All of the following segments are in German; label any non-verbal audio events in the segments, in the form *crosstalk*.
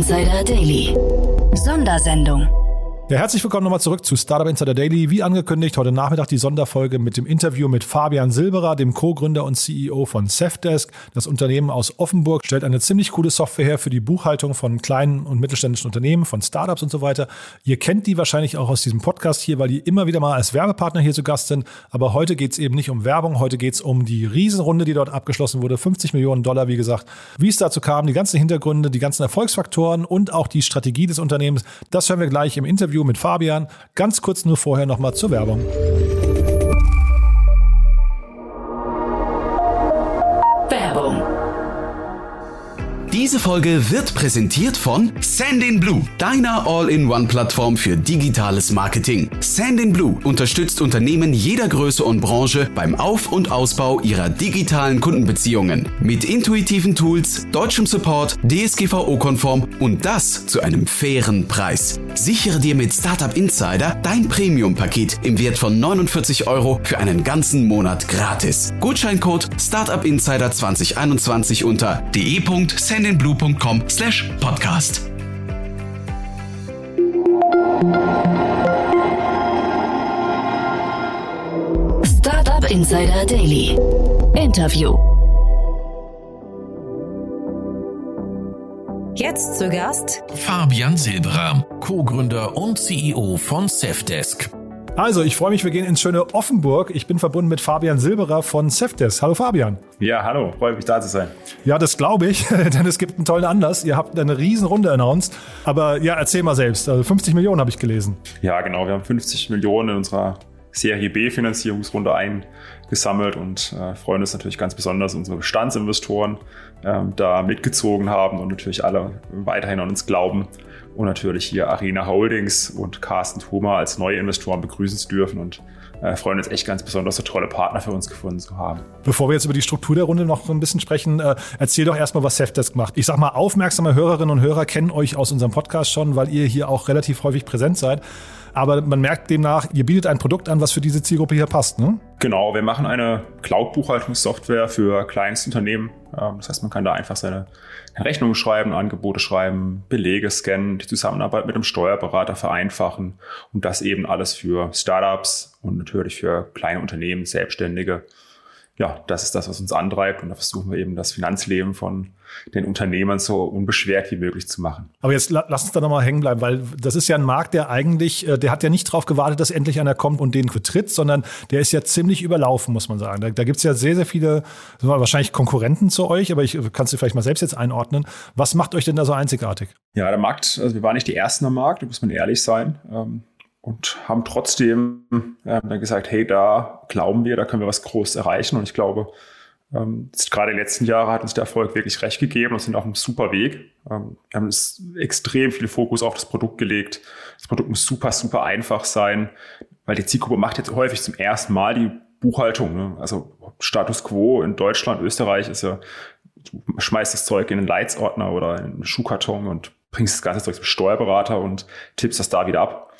Insider Daily. Sondersendung. Ja, herzlich willkommen nochmal zurück zu Startup Insider Daily. Wie angekündigt, heute Nachmittag die Sonderfolge mit dem Interview mit Fabian Silberer, dem Co-Gründer und CEO von Safdesk. Das Unternehmen aus Offenburg stellt eine ziemlich coole Software her für die Buchhaltung von kleinen und mittelständischen Unternehmen, von Startups und so weiter. Ihr kennt die wahrscheinlich auch aus diesem Podcast hier, weil die immer wieder mal als Werbepartner hier zu Gast sind. Aber heute geht es eben nicht um Werbung, heute geht es um die Riesenrunde, die dort abgeschlossen wurde. 50 Millionen Dollar, wie gesagt. Wie es dazu kam, die ganzen Hintergründe, die ganzen Erfolgsfaktoren und auch die Strategie des Unternehmens, das hören wir gleich im Interview Interview mit Fabian. Ganz kurz nur vorher nochmal zur Werbung. Diese Folge wird präsentiert von Sandinblue, deiner All-in-One-Plattform für digitales Marketing. Sandinblue unterstützt Unternehmen jeder Größe und Branche beim Auf- und Ausbau ihrer digitalen Kundenbeziehungen. Mit intuitiven Tools, deutschem Support, DSGVO-konform und das zu einem fairen Preis. Sichere dir mit Startup Insider dein Premium-Paket im Wert von 49 Euro für einen ganzen Monat gratis. Gutscheincode Startup Insider 2021 unter de.sandinblue sendinblue.com slash podcast. Startup Insider Daily. Interview. Jetzt zu Gast Fabian Silberer, Co-Gründer und CEO von Safdesk. Also, ich freue mich, wir gehen ins schöne Offenburg. Ich bin verbunden mit Fabian Silberer von Cefdes. Hallo Fabian. Ja, hallo, freue mich da zu sein. Ja, das glaube ich, *laughs* denn es gibt einen tollen Anlass. Ihr habt eine riesen Runde announced. Aber ja, erzähl mal selbst. Also 50 Millionen habe ich gelesen. Ja, genau. Wir haben 50 Millionen in unserer Serie B Finanzierungsrunde eingesammelt und äh, freuen uns natürlich ganz besonders, unsere Bestandsinvestoren äh, da mitgezogen haben und natürlich alle weiterhin an uns glauben und natürlich hier Arena Holdings und Carsten Thoma als neue Investoren begrüßen zu dürfen und äh, freuen uns echt ganz besonders, so tolle Partner für uns gefunden zu haben. Bevor wir jetzt über die Struktur der Runde noch ein bisschen sprechen, äh, erzähl doch erstmal, was Safdesk macht. Ich sag mal, aufmerksame Hörerinnen und Hörer kennen euch aus unserem Podcast schon, weil ihr hier auch relativ häufig präsent seid. Aber man merkt demnach, ihr bietet ein Produkt an, was für diese Zielgruppe hier passt, ne? Genau, wir machen eine Cloud-Buchhaltungssoftware für Kleinstunternehmen. Ähm, das heißt, man kann da einfach seine Rechnungen schreiben, Angebote schreiben, Belege scannen, die Zusammenarbeit mit einem Steuerberater vereinfachen und das eben alles für Startups und natürlich für kleine Unternehmen, Selbstständige ja, das ist das, was uns antreibt. Und da versuchen wir eben das Finanzleben von den Unternehmern so unbeschwert wie möglich zu machen. Aber jetzt lass uns da nochmal hängen bleiben, weil das ist ja ein Markt, der eigentlich, äh, der hat ja nicht darauf gewartet, dass endlich einer kommt und den vertritt, sondern der ist ja ziemlich überlaufen, muss man sagen. Da, da gibt es ja sehr, sehr viele, wahrscheinlich Konkurrenten zu euch, aber ich kann es dir vielleicht mal selbst jetzt einordnen. Was macht euch denn da so einzigartig? Ja, der Markt, also wir waren nicht die Ersten am Markt, da muss man ehrlich sein. Ähm, und haben trotzdem äh, dann gesagt, hey, da glauben wir, da können wir was Großes erreichen. Und ich glaube, ähm, gerade die letzten Jahre hat uns der Erfolg wirklich recht gegeben und sind auf einem super Weg. Ähm, wir haben extrem viel Fokus auf das Produkt gelegt. Das Produkt muss super, super einfach sein, weil die Zielgruppe macht jetzt häufig zum ersten Mal die Buchhaltung. Ne? Also Status quo in Deutschland, Österreich ist ja, du schmeißt das Zeug in einen Leitsordner oder in einen Schuhkarton und bringst das ganze Zeug zum Steuerberater und tippst das da wieder ab.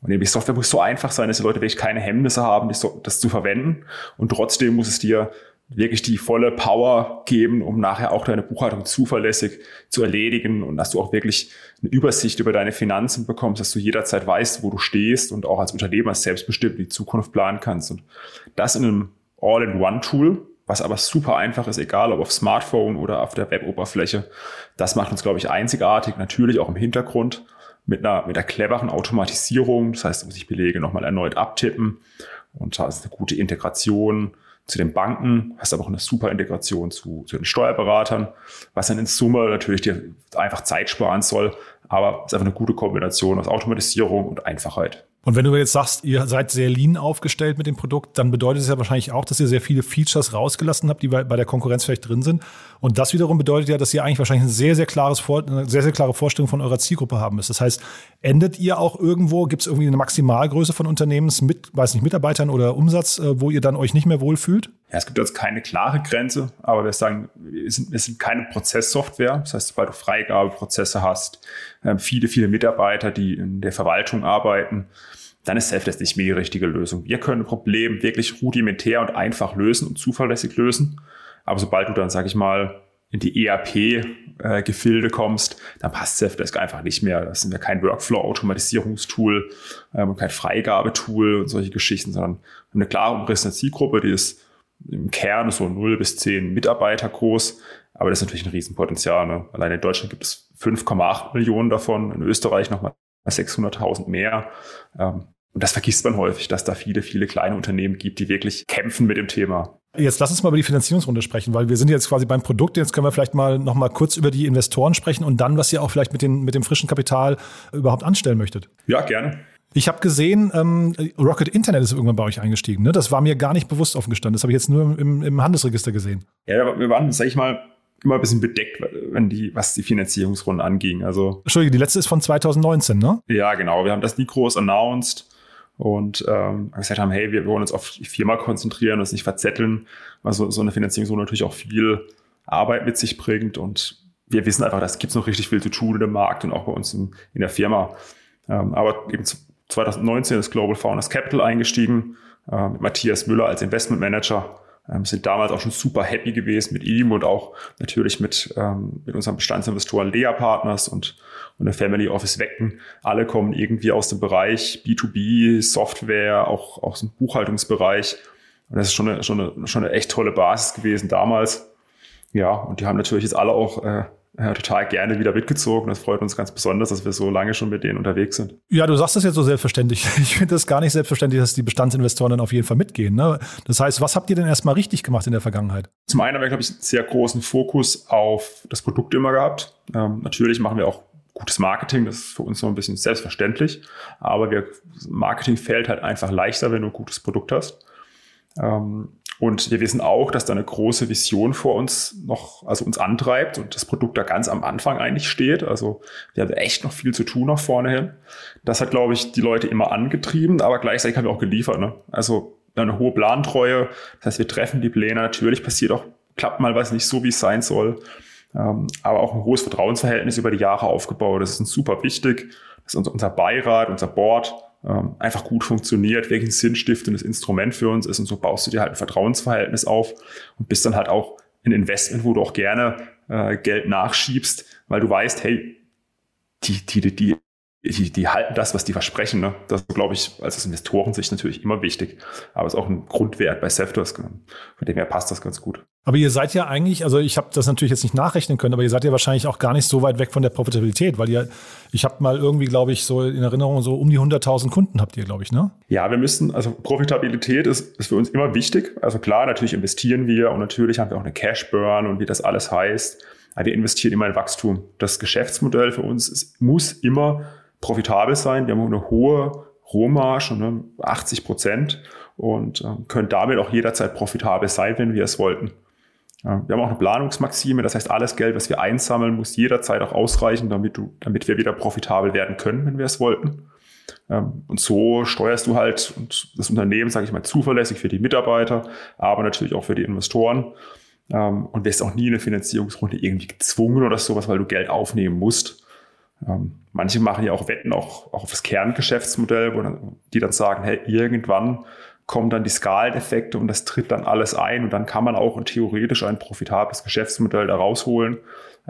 Und eben die Software muss so einfach sein, dass die Leute wirklich keine Hemmnisse haben, das zu verwenden. Und trotzdem muss es dir wirklich die volle Power geben, um nachher auch deine Buchhaltung zuverlässig zu erledigen und dass du auch wirklich eine Übersicht über deine Finanzen bekommst, dass du jederzeit weißt, wo du stehst und auch als Unternehmer selbstbestimmt die Zukunft planen kannst. Und das in einem All-in-One-Tool, was aber super einfach ist, egal ob auf Smartphone oder auf der Web-Oberfläche. Das macht uns, glaube ich, einzigartig, natürlich auch im Hintergrund mit einer, mit einer cleveren Automatisierung. Das heißt, da muss ich Belege nochmal erneut abtippen. Und da ist eine gute Integration zu den Banken, hast aber auch eine super Integration zu, zu den Steuerberatern, was dann in Summe natürlich dir einfach Zeit sparen soll. Aber es ist einfach eine gute Kombination aus Automatisierung und Einfachheit. Und wenn du jetzt sagst, ihr seid sehr lean aufgestellt mit dem Produkt, dann bedeutet es ja wahrscheinlich auch, dass ihr sehr viele Features rausgelassen habt, die bei, bei der Konkurrenz vielleicht drin sind. Und das wiederum bedeutet ja, dass ihr eigentlich wahrscheinlich ein sehr, sehr klares eine sehr, sehr klare Vorstellung von eurer Zielgruppe haben müsst. Das heißt, endet ihr auch irgendwo, gibt es irgendwie eine Maximalgröße von Unternehmens mit, weiß nicht, Mitarbeitern oder Umsatz, äh, wo ihr dann euch nicht mehr wohlfühlt? Ja, es gibt jetzt keine klare Grenze, aber wir sagen, wir sind, wir sind keine Prozesssoftware. Das heißt, sobald du Freigabeprozesse hast, äh, viele, viele Mitarbeiter, die in der Verwaltung arbeiten, dann ist Selfdesk nicht mehr die richtige Lösung. Wir können ein Problem wirklich rudimentär und einfach lösen und zuverlässig lösen. Aber sobald du dann, sag ich mal, in die ERP-Gefilde kommst, dann passt Safdesk einfach nicht mehr. Das sind ja kein Workflow-Automatisierungstool ähm, und kein Freigabetool und solche Geschichten, sondern eine klare umrissene Zielgruppe, die ist im Kern so 0 bis 10 Mitarbeiter groß. Aber das ist natürlich ein Riesenpotenzial. Ne? Allein in Deutschland gibt es 5,8 Millionen davon, in Österreich nochmal 600.000 mehr. Ähm, und das vergisst man häufig, dass da viele, viele kleine Unternehmen gibt, die wirklich kämpfen mit dem Thema. Jetzt lass uns mal über die Finanzierungsrunde sprechen, weil wir sind jetzt quasi beim Produkt. Jetzt können wir vielleicht mal noch mal kurz über die Investoren sprechen und dann, was ihr auch vielleicht mit, den, mit dem frischen Kapital überhaupt anstellen möchtet. Ja, gerne. Ich habe gesehen, ähm, Rocket Internet ist irgendwann bei euch eingestiegen. Ne? Das war mir gar nicht bewusst offen gestanden. Das habe ich jetzt nur im, im Handelsregister gesehen. Ja, wir waren, sag ich mal, immer ein bisschen bedeckt, wenn die, was die Finanzierungsrunde anging. Also, Entschuldige, die letzte ist von 2019, ne? Ja, genau. Wir haben das nie groß announced und ähm, gesagt haben, hey, wir wollen uns auf die Firma konzentrieren, uns nicht verzetteln, weil so, eine Finanzierungsrunde natürlich auch viel Arbeit mit sich bringt und wir wissen einfach, das gibt noch richtig viel zu tun in dem Markt und auch bei uns in, in der Firma. Ähm, aber eben 2019 ist Global Founders Capital eingestiegen, äh, mit Matthias Müller als Investment Manager. Ähm, sind damals auch schon super happy gewesen mit ihm und auch natürlich mit, ähm, mit unserem Bestandsinvestoren Lea Partners und, und der Family Office Wecken. Alle kommen irgendwie aus dem Bereich B2B, Software, auch, aus dem Buchhaltungsbereich. Und das ist schon eine, schon eine, schon eine echt tolle Basis gewesen damals. Ja, und die haben natürlich jetzt alle auch äh, äh, total gerne wieder mitgezogen. Das freut uns ganz besonders, dass wir so lange schon mit denen unterwegs sind. Ja, du sagst das jetzt so selbstverständlich. *laughs* Ich finde das gar nicht selbstverständlich, dass die Bestandsinvestoren dann auf jeden Fall mitgehen. Ne? Das heißt, was habt ihr denn erstmal richtig gemacht in der Vergangenheit? Zum einen haben wir, glaube ich, einen sehr großen Fokus auf das Produkt immer gehabt. Ähm, natürlich machen wir auch gutes Marketing, das ist für uns noch ein bisschen selbstverständlich, aber wir, Marketing fällt halt einfach leichter, wenn du ein gutes Produkt hast. Ähm, und wir wissen auch, dass da eine große Vision vor uns noch, also uns antreibt und das Produkt da ganz am Anfang eigentlich steht. Also wir haben echt noch viel zu tun nach vorne hin. Das hat, glaube ich, die Leute immer angetrieben, aber gleichzeitig haben wir auch geliefert. Ne? Also eine hohe Plantreue. Das heißt, wir treffen die Pläne. Natürlich passiert auch, klappt mal was nicht so, wie es sein soll. Ähm, aber auch ein hohes Vertrauensverhältnis über die Jahre aufgebaut. Das ist uns super wichtig. Das ist unser, unser Beirat, unser Board ähm, einfach gut funktioniert, wirklich ein sinnstiftendes Instrument für uns ist. Und so baust du dir halt ein Vertrauensverhältnis auf und bist dann halt auch ein Investment, wo du auch gerne äh, Geld nachschiebst, weil du weißt, hey, die, die, die, die, die halten das, was die versprechen. Ne? Das glaube ich, als aus Investorensicht natürlich immer wichtig. Aber es ist auch ein Grundwert bei Seftos. Von dem her passt das ganz gut. Aber ihr seid ja eigentlich, also ich habe das natürlich jetzt nicht nachrechnen können, aber ihr seid ja wahrscheinlich auch gar nicht so weit weg von der Profitabilität, weil ihr, ich habe mal irgendwie, glaube ich, so in Erinnerung, so um die 100.000 Kunden habt ihr, glaube ich, ne? Ja, wir müssen, also Profitabilität ist, ist für uns immer wichtig. Also klar, natürlich investieren wir und natürlich haben wir auch eine Cash Burn und wie das alles heißt. Aber wir investieren immer in Wachstum. Das Geschäftsmodell für uns ist, muss immer profitabel sein. Wir haben eine hohe Rohmarge, ne, 80 Prozent und äh, können damit auch jederzeit profitabel sein, wenn wir es wollten. Ja, wir haben auch eine Planungsmaxime, das heißt, alles Geld, was wir einsammeln, muss jederzeit auch ausreichen, damit, du, damit wir wieder profitabel werden können, wenn wir es wollten. Ähm, und so steuerst du halt das Unternehmen, sage ich mal, zuverlässig für die Mitarbeiter, aber natürlich auch für die Investoren. Ähm, und wirst auch nie in eine Finanzierungsrunde irgendwie gezwungen oder sowas, weil du Geld aufnehmen musst. Ähm, manche machen ja auch Wetten auch, auch auf das Kerngeschäftsmodell, wo dann, die dann sagen, hey, irgendwann kommen dann die Skaleneffekte und das tritt dann alles ein und dann kann man auch theoretisch ein profitables Geschäftsmodell da rausholen.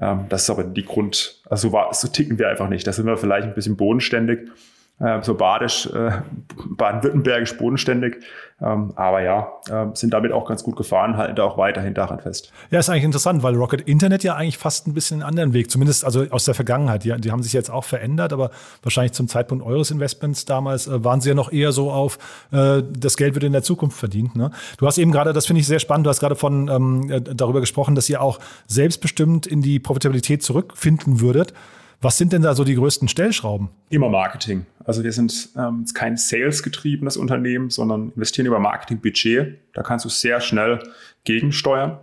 Ähm, das ist aber die Grund, also so, so ticken wir einfach nicht. Da sind wir vielleicht ein bisschen bodenständig äh, so badisch, äh, baden-württembergisch bodenständig. Ähm, aber ja, äh, sind damit auch ganz gut gefahren, halten da auch weiterhin daran fest. Ja, ist eigentlich interessant, weil Rocket Internet ja eigentlich fast ein bisschen einen anderen Weg, zumindest also aus der Vergangenheit. Die, die haben sich jetzt auch verändert, aber wahrscheinlich zum Zeitpunkt eures Investments damals äh, waren sie ja noch eher so auf, äh, das Geld wird in der Zukunft verdient. Ne? Du hast eben gerade, das finde ich sehr spannend, du hast gerade von ähm, äh, darüber gesprochen, dass ihr auch selbstbestimmt in die Profitabilität zurückfinden würdet. Was sind denn da so die größten Stellschrauben? Immer Marketing. Also wir sind ähm, kein Sales-getriebenes Unternehmen, sondern investieren über Marketingbudget. Da kannst du sehr schnell gegensteuern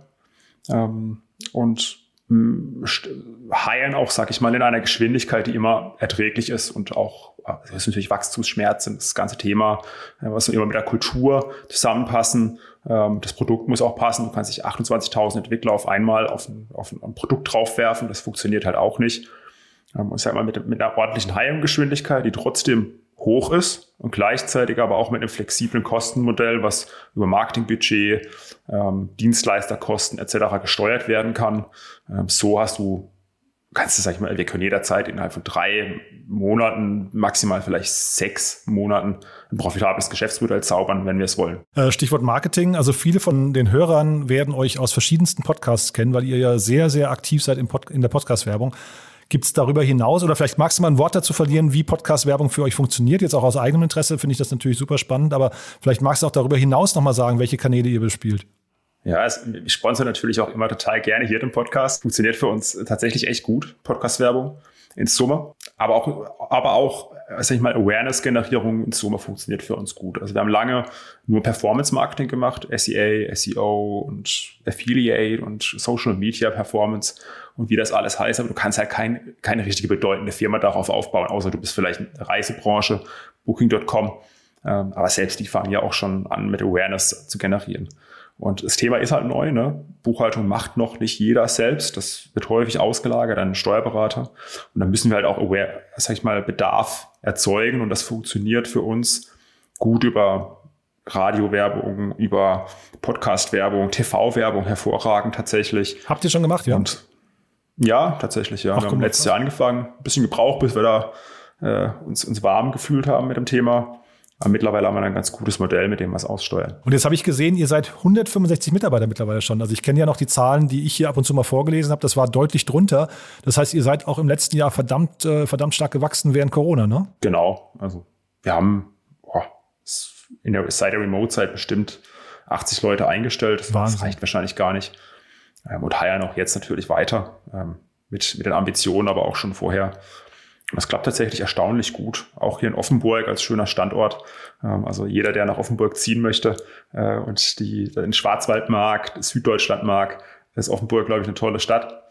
ähm, und heilen auch, sag ich mal, in einer Geschwindigkeit, die immer erträglich ist und auch, das ist natürlich Wachstumsschmerzen, das ganze Thema, äh, was immer mit der Kultur zusammenpassen. Ähm, das Produkt muss auch passen. Du kannst nicht 28.000 Entwickler auf einmal auf ein, auf ein Produkt draufwerfen. Das funktioniert halt auch nicht. Ähm, ich sag mal, mit, mit einer ordentlichen Hiring-Geschwindigkeit, die trotzdem hoch ist und gleichzeitig aber auch mit einem flexiblen Kostenmodell, was über Marketingbudget, ähm, Dienstleisterkosten etc. gesteuert werden kann. Ähm, so hast du kannst du, sag ich mal, wir können jederzeit innerhalb von drei Monaten, maximal vielleicht sechs Monaten ein profitables Geschäftsmodell zaubern, wenn wir es wollen. Äh, Stichwort Marketing. Also viele von den Hörern werden euch aus verschiedensten Podcasts kennen, weil ihr ja sehr, sehr aktiv seid in der Podcast-Werbung. Gibt es darüber hinaus oder vielleicht magst du mal ein Wort dazu verlieren, wie Podcast-Werbung für euch funktioniert? Jetzt auch aus eigenem Interesse finde ich das natürlich super spannend, aber vielleicht magst du auch darüber hinaus nochmal sagen, welche Kanäle ihr bespielt. Ja, ich sponsor natürlich auch immer total gerne hier den Podcast. Funktioniert für uns tatsächlich echt gut, Podcast-Werbung in Summe. Aber auch, aber auch, sag ich mal, Awareness-Generierung in Summe funktioniert für uns gut. Also wir haben lange nur Performance-Marketing gemacht, SEA, SEO und Affiliate und Social Media Performance und wie das alles heißt. Aber du kannst halt kein, keine richtige bedeutende Firma darauf aufbauen, außer du bist vielleicht in der Reisebranche, Booking.com. Ähm, aber selbst die fangen ja auch schon an, mit Awareness zu generieren. Und das Thema ist halt neu, ne? Buchhaltung macht noch nicht jeder selbst. Das wird häufig ausgelagert an Steuerberater. Und dann müssen wir halt auch aware, sag ich mal, Bedarf erzeugen. Und das funktioniert für uns gut über Radiowerbung, über Podcast-Werbung, TV-Werbung hervorragend tatsächlich. Habt ihr schon gemacht, ja? Und ja, tatsächlich, ja. Ach, wir haben letztes Jahr angefangen, ein bisschen gebraucht, bis wir da äh, uns, uns warm gefühlt haben mit dem Thema. Aber mittlerweile haben wir ein ganz gutes Modell, mit dem wir es aussteuern. Und jetzt habe ich gesehen, ihr seid 165 Mitarbeiter mittlerweile schon. Also ich kenne ja noch die Zahlen, die ich hier ab und zu mal vorgelesen habe. Das war deutlich drunter. Das heißt, ihr seid auch im letzten Jahr verdammt, äh, verdammt stark gewachsen während Corona, ne? Genau. Also wir haben oh, in der, seit der Remote-Zeit bestimmt 80 Leute eingestellt. Das, reicht wahrscheinlich gar nicht. Ähm, und heiern auch jetzt natürlich weiter ähm, mit, mit den Ambitionen, aber auch schon vorher das klappt tatsächlich erstaunlich gut. Auch hier in Offenburg als schöner Standort. Ähm, also jeder, der nach Offenburg ziehen möchte äh, und die, den Schwarzwald mag, Süddeutschland mag, ist Offenburg, glaube ich, eine tolle Stadt.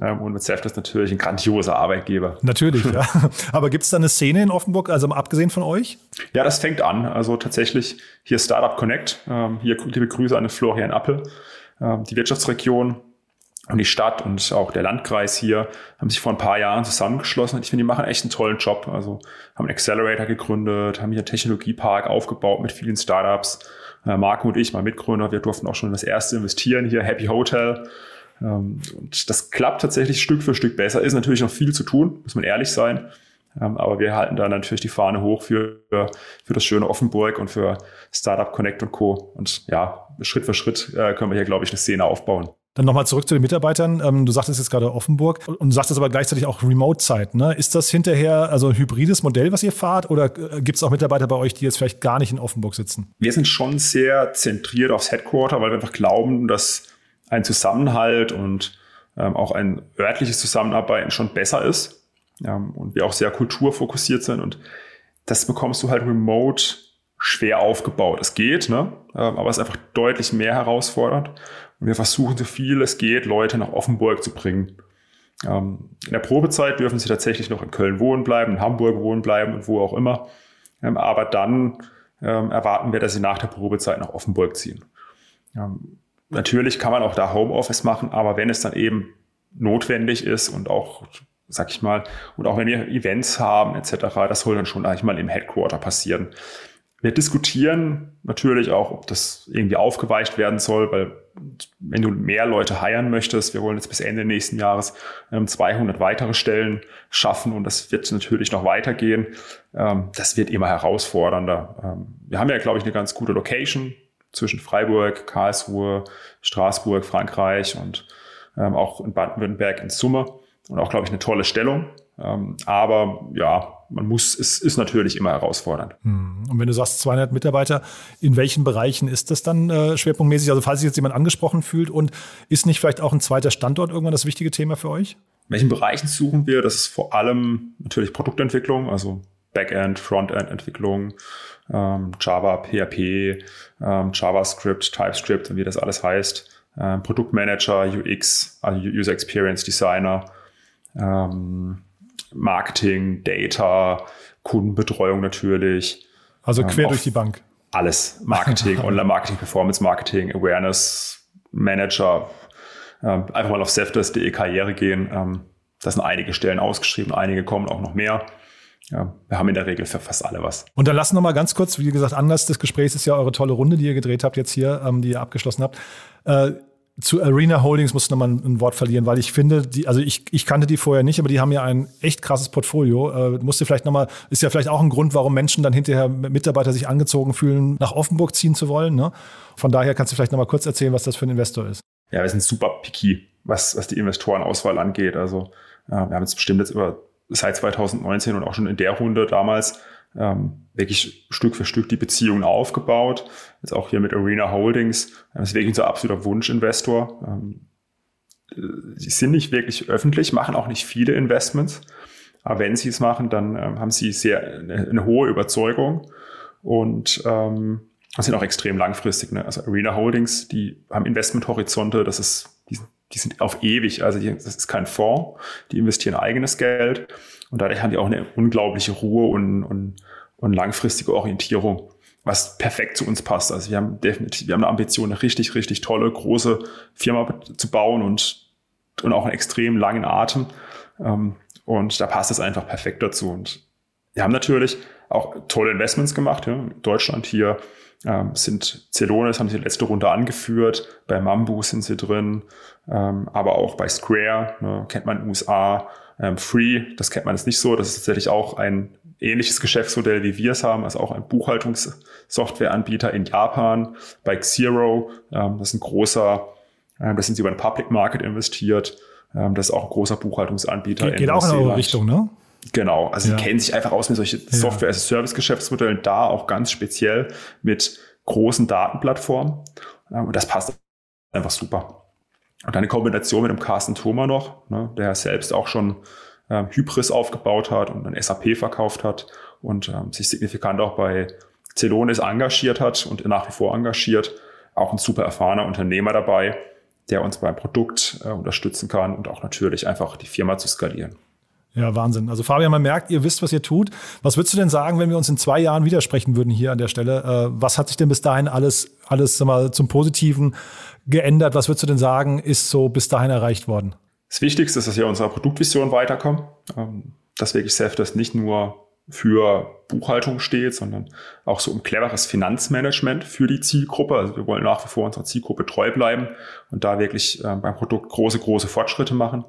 Ähm, und mit Seft ist natürlich ein grandioser Arbeitgeber. Natürlich, *laughs* ja. Aber gibt es da eine Szene in Offenburg, also abgesehen von euch? Ja, das fängt an. Also tatsächlich hier Startup Connect. Ähm, hier liebe Grüße an Florian Appel. Die Wirtschaftsregion und die Stadt und auch der Landkreis hier haben sich vor ein paar Jahren zusammengeschlossen. Und ich finde, die machen echt einen tollen Job. Also haben einen Accelerator gegründet, haben hier einen Technologiepark aufgebaut mit vielen Startups. Äh, Marco und ich, mein Mitgründer, wir durften auch schon das erste investieren hier, Happy Hotel. Ähm, und das klappt tatsächlich Stück für Stück besser. Ist natürlich noch viel zu tun, muss man ehrlich sein. Ähm, aber wir halten da natürlich die Fahne hoch für, für das schöne Offenburg und für Startup Connect und Co. Und ja, Schritt für Schritt äh, können wir hier, glaube ich, eine Szene aufbauen. Dann nochmal zurück zu den Mitarbeitern. Ähm, du sagtest jetzt gerade Offenburg und sagtest aber gleichzeitig auch Remote-Zeit. Ne? Ist das hinterher also ein hybrides Modell, was ihr fahrt? Oder äh, gibt es auch Mitarbeiter bei euch, die jetzt vielleicht gar nicht in Offenburg sitzen? Wir sind schon sehr zentriert aufs Headquarter, weil wir einfach glauben, dass ein Zusammenhalt und ähm, auch ein örtliches Zusammenarbeiten schon besser ist. Ähm, und wir auch sehr kulturfokussiert sind. Und das bekommst du halt remote schwer aufgebaut. Es geht, ne? Aber es ist einfach deutlich mehr herausfordernd. Wir versuchen so viel es geht, Leute nach Offenburg zu bringen. Ähm, in der Probezeit dürfen sie tatsächlich noch in Köln wohnen bleiben, in Hamburg wohnen bleiben und wo auch immer. Ähm, aber dann ähm, erwarten wir, dass sie nach der Probezeit nach Offenburg ziehen. natürlich kann man auch da Homeoffice machen, aber wenn es dann eben notwendig ist und auch, sag ich mal, und auch wenn wir Events haben etc., das soll dann schon eigentlich mal im Headquarter passieren. Wir diskutieren natürlich auch, ob das irgendwie aufgeweicht werden soll, weil wenn du mehr Leute heiren möchtest, wir wollen jetzt bis Ende nächsten Jahres ähm, 200 weitere Stellen schaffen und das wird natürlich noch weitergehen. Ähm, das wird immer herausfordernder. Ähm, wir haben ja, glaube ich, eine ganz gute Location zwischen Freiburg, Karlsruhe, Straßburg, Frankreich und ähm, auch in Baden-Württemberg in Summe und auch, glaube ich, eine tolle Stellung. Ähm, aber ja, man muss, es ist natürlich immer herausfordernd. Hm. Und wenn du sagst 200 Mitarbeiter, in welchen Bereichen ist das dann äh, schwerpunktmäßig? Also falls sich jetzt jemand angesprochen fühlt und ist nicht vielleicht auch ein zweiter Standort irgendwann das wichtige Thema für euch? In welchen Bereichen suchen wir? Das ist vor allem natürlich Produktentwicklung, also Backend, Frontend-Entwicklung, ähm, Java, PHP, ähm, JavaScript, TypeScript und wie das alles heißt. Ähm, Produktmanager, UX, also User Experience Designer, ähm, Marketing, Data, Kundenbetreuung natürlich. Also quer ähm, durch die Bank. Alles. Marketing, *laughs* Online-Marketing, Performance-Marketing, Awareness, Manager. Ähm, einfach mal auf seftes.de Karriere gehen. Ähm, da sind einige Stellen ausgeschrieben, einige kommen auch noch mehr. ja, wir haben in der Regel für fast alle was. Und dann lassen wir mal ganz kurz, wie gesagt, Anlass des Gesprächs ist ja eure tolle Runde, die ihr gedreht habt jetzt hier, ähm, die ihr abgeschlossen habt. Äh, zu Arena Holdings muss noch mal ein, Wort verlieren, weil ich finde, die, also ich, ich kannte die vorher nicht, aber die haben ja ein echt krasses Portfolio. Äh, musste vielleicht noch mal, ist ja vielleicht auch ein Grund, warum Menschen dann hinterher Mitarbeiter sich angezogen fühlen, nach Offenburg ziehen zu wollen. Ne? Von daher kannst du vielleicht noch mal kurz erzählen, was das für ein Investor ist. Ja, wir sind super picky, was, was die Investorenauswahl angeht. Also äh, wir haben jetzt bestimmt jetzt über seit 2019 und auch schon in der Runde damals ähm, wirklich Stück für Stück die Beziehungen aufgebaut. Jetzt auch hier mit Arena Holdings. Das ist wirklich unser absoluter Wunschinvestor. Ähm, sie sind nicht wirklich öffentlich, machen auch nicht viele Investments. Aber wenn sie es machen, dann ähm, haben sie sehr eine, eine hohe Überzeugung und ähm, sind auch extrem langfristig. Ne? Also Arena Holdings, die haben Investmenthorizonte, das ist, die, die sind auf ewig. Also die, das ist kein Fonds, die investieren eigenes Geld und dadurch haben die auch eine unglaubliche Ruhe und, und, und langfristige Orientierung, was perfekt zu uns passt. Also wir haben definitiv, wir haben eine Ambition, eine richtig, richtig tolle, große Firma zu bauen und, und auch einen extrem langen Atem. Ähm, und da passt es einfach perfekt dazu. Und wir haben natürlich auch tolle Investments gemacht. Ja. In Deutschland hier ähm, sind Celonis, haben sie letzte Runde angeführt. Bei Mambu sind sie drin. Ähm, aber auch bei Square, ne, kennt man in den USA. Ähm, Free, das kennt man jetzt nicht so. Das ist tatsächlich auch ein ähnliches Geschäftsmodell, wie wir es haben, also auch ein Buchhaltungssoftwareanbieter in Japan. Bei Xero, ähm, das ist ein großer, äh, das sind sie über den Public Market investiert. Ähm, das ist auch ein großer Buchhaltungsanbieter. Geht, geht auch in eure Richtung, ne? Genau, also ja. die kennen sich einfach aus mit solchen Software-as-a-Service-Geschäftsmodellen, da auch ganz speziell mit großen Datenplattformen. Ähm, und das passt einfach super. Und dann eine Kombination mit dem Carsten Thoma noch, ne, der selbst auch schon ähm, Hybris aufgebaut hat und dann SAP verkauft hat und ähm, sich signifikant auch bei Celonis engagiert hat und nach wie vor engagiert. Auch ein super erfahrener Unternehmer dabei, der uns beim Produkt äh, unterstützen kann und auch natürlich einfach die Firma zu skalieren. Ja, Wahnsinn. Also Fabian, man merkt, ihr wisst, was ihr tut. Was würdest du denn sagen, wenn wir uns in zwei Jahren widersprechen würden hier an der Stelle? Äh, was hat sich denn bis dahin alles, alles mal, zum Positiven geändert? Was würdest du denn sagen, ist so bis dahin erreicht worden? Das Wichtigste ist, dass wir unserer Produktvision weiterkommen. Ähm, dass wirklich Safdesk nicht nur für Buchhaltung steht, sondern auch so um cleveres Finanzmanagement für die Zielgruppe. Also wir wollen nach wie vor unserer Zielgruppe treu bleiben und da wirklich äh, beim Produkt große, große Fortschritte machen.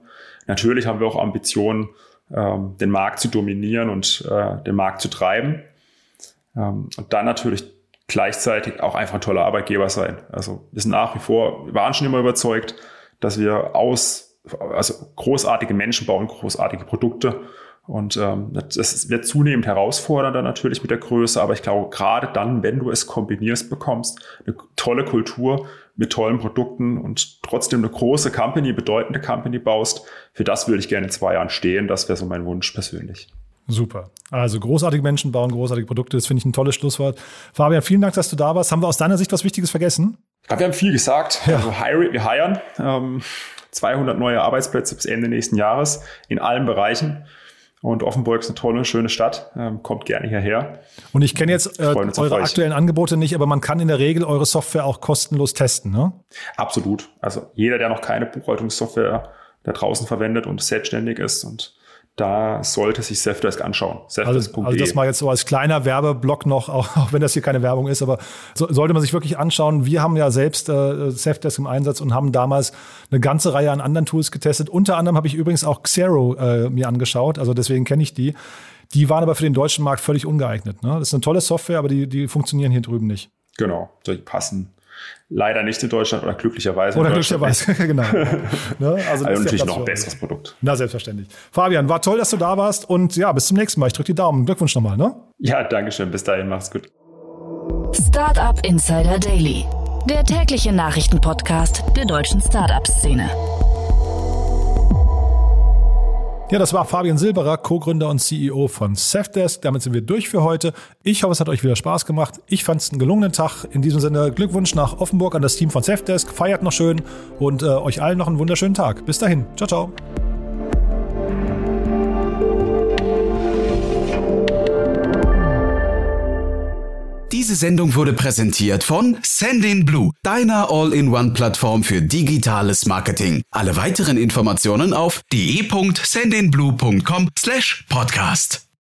Natürlich haben wir auch Ambitionen, ähm, den Markt zu dominieren und äh, den Markt zu treiben. Ähm, und dann natürlich gleichzeitig auch einfach ein toller Arbeitgeber sein. Also wir sind nach wie vor, wir waren schon immer überzeugt, dass wir aus, also großartige Menschen bauen, großartige Produkte. Und ähm, das wird zunehmend herausfordernder natürlich mit der Größe, aber ich glaube, gerade dann, wenn du es kombinierst bekommst, eine tolle Kultur mit tollen Produkten und trotzdem eine große Company, bedeutende Company baust, für das würde ich gerne in zwei Jahren stehen. Das wäre so mein Wunsch persönlich. Super. Also großartige Menschen bauen großartige Produkte. Das finde ich ein tolles Schlusswort. Fabian, vielen Dank, dass du da warst. Haben wir aus deiner Sicht was Wichtiges vergessen? Ich glaube, wir haben viel gesagt. Ja. Also, wir hiren ähm, 200 neue Arbeitsplätze bis Ende nächsten Jahres in allen Bereichen. Und Offenburg ist eine tolle, schöne Stadt. Ähm, kommt gerne hierher. Und ich kenne jetzt äh, eure aktuellen Angebote nicht, aber man kann in der Regel eure Software auch kostenlos testen, ne? Absolut. Also jeder, der noch keine Buchhaltungssoftware da draußen verwendet und selbstständig ist und da sollte sich Safdesk anschauen. Safdesk. Also, also das mal jetzt so als kleiner Werbeblock noch, auch, *laughs* auch wenn das hier keine Werbung ist, aber so, sollte man sich wirklich anschauen. Wir haben ja selbst äh, Safdesk im Einsatz und haben damals eine ganze Reihe an anderen Tools getestet. Unter anderem habe ich übrigens auch Xero äh, mir angeschaut, also deswegen kenne ich die. Die waren aber für den deutschen Markt völlig ungeeignet. Ne? Das ist eine tolle Software, aber die, die funktionieren hier drüben nicht. Genau, die passen leider nicht in Deutschland oder glücklicherweise. Oder glücklicherweise, *laughs* genau. *laughs* ne? Also, also natürlich noch ein besseres Produkt. Na, selbstverständlich. Fabian, war toll, dass du da warst und ja, bis zum nächsten Mal. Ich drücke die Daumen. Glückwunsch nochmal, ne? Ja, danke schön. Bis dahin, mach's gut. Startup Insider Daily, der tägliche Nachrichtenpodcast der deutschen Startup-Szene. Ja, das war Fabian Silberer, Co-Gründer und CEO von Safdesk. Damit sind wir durch für heute. Ich hoffe, es hat euch wieder Spaß gemacht. Ich fand es einen gelungenen Tag. In diesem Sinne Glückwunsch nach Offenburg an das Team von Safdesk. Feiert noch schön und äh, euch allen noch einen wunderschönen Tag. Bis dahin. Ciao, ciao. Diese Sendung wurde präsentiert von Sendin Blue, deiner All-in-One-Plattform für digitales Marketing. Alle weiteren Informationen auf de.sendinblue.com/podcast.